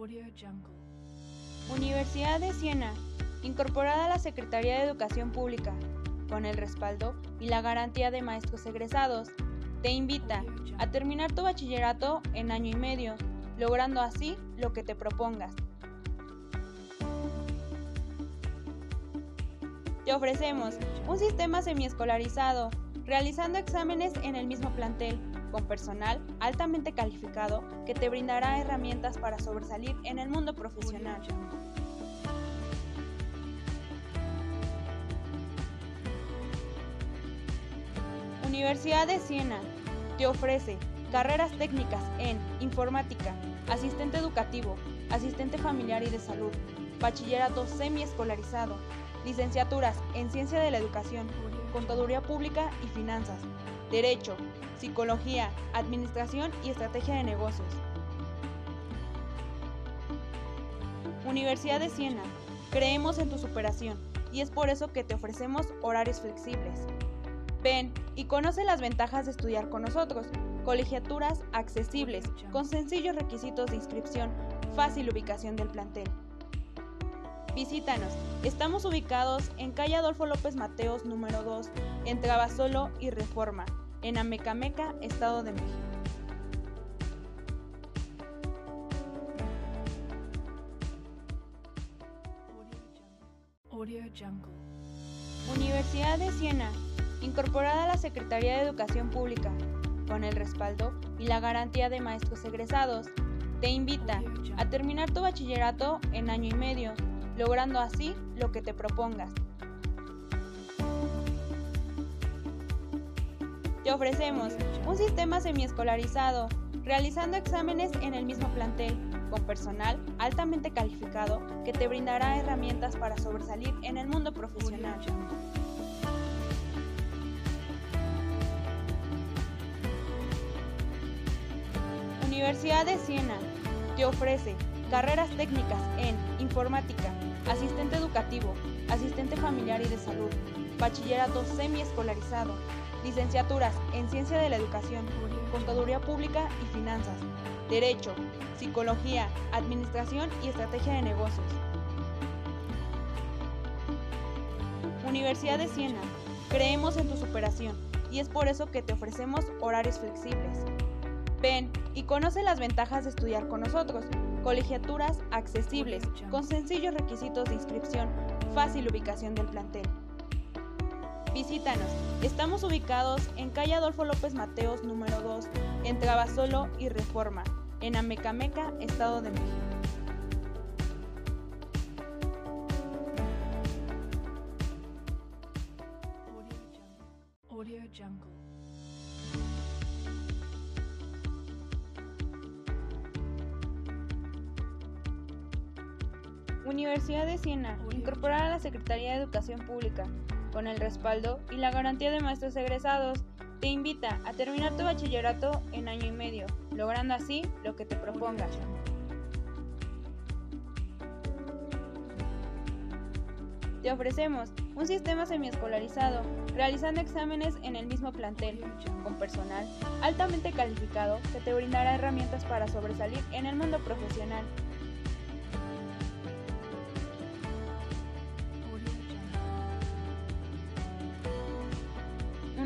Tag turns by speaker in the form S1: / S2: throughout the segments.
S1: Audio Jungle.
S2: Universidad de Siena, incorporada a la Secretaría de Educación Pública, con el respaldo y la garantía de maestros egresados, te invita a terminar tu bachillerato en año y medio, logrando así lo que te propongas. Te ofrecemos un sistema semiescolarizado, realizando exámenes en el mismo plantel, con personal altamente calificado que te brindará herramientas para sobresalir en el mundo profesional. Universidad de Siena te ofrece carreras técnicas en informática, asistente educativo, asistente familiar y de salud, bachillerato semiescolarizado, licenciaturas en ciencia de la educación, contaduría pública y finanzas, derecho, psicología, administración y estrategia de negocios. Universidad de Siena, creemos en tu superación y es por eso que te ofrecemos horarios flexibles. Ven y conoce las ventajas de estudiar con nosotros. Colegiaturas accesibles, con sencillos requisitos de inscripción, fácil ubicación del plantel. Visítanos. Estamos ubicados en calle Adolfo López Mateos número 2, entre Abasolo y Reforma, en Amecameca, Estado de México.
S1: Audio Jungle.
S2: Universidad de Siena, incorporada a la Secretaría de Educación Pública, con el respaldo y la garantía de maestros egresados, te invita a terminar tu bachillerato en año y medio, logrando así lo que te propongas. Te ofrecemos un sistema semiescolarizado, realizando exámenes en el mismo plantel, con personal altamente calificado que te brindará herramientas para sobresalir en el mundo profesional. Universidad de Siena te ofrece carreras técnicas en informática, asistente educativo, asistente familiar y de salud, bachillerato semiescolarizado, licenciaturas en ciencia de la educación, contaduría pública y finanzas, derecho, psicología, administración y estrategia de negocios. Universidad de Siena, creemos en tu superación y es por eso que te ofrecemos horarios flexibles. Ven y conoce las ventajas de estudiar con nosotros. Colegiaturas accesibles, con sencillos requisitos de inscripción, fácil ubicación del plantel. Visítanos. Estamos ubicados en calle Adolfo López Mateos número 2, entre Abasolo y Reforma, en Amecameca, Estado de México.
S1: Audio Jungle.
S2: Universidad de Siena, incorporada a la Secretaría de Educación Pública, con el respaldo y la garantía de maestros egresados, te invita a terminar tu bachillerato en año y medio, logrando así lo que te propongas. Te ofrecemos un sistema semiescolarizado, realizando exámenes en el mismo plantel, con personal altamente calificado que te brindará herramientas para sobresalir en el mundo profesional.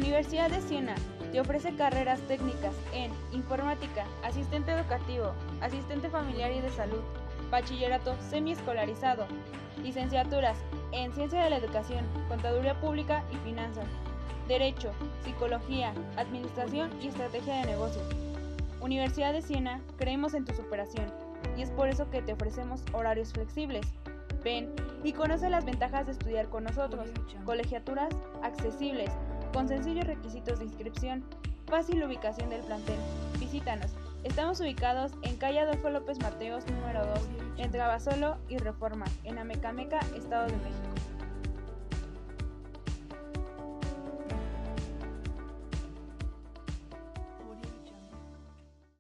S2: Universidad de Siena te ofrece carreras técnicas en informática, asistente educativo, asistente familiar y de salud, bachillerato semiescolarizado, licenciaturas en ciencia de la educación, contaduría pública y finanzas, derecho, psicología, administración y estrategia de negocios. Universidad de Siena, creemos en tu superación y es por eso que te ofrecemos horarios flexibles. Ven y conoce las ventajas de estudiar con nosotros. Colegiaturas accesibles, con sencillos requisitos de inscripción, fácil ubicación del plantel. Visítanos. Estamos ubicados en calle Adolfo López Mateos número 2, entre Abasolo y Reforma, en Amecameca, Estado de México.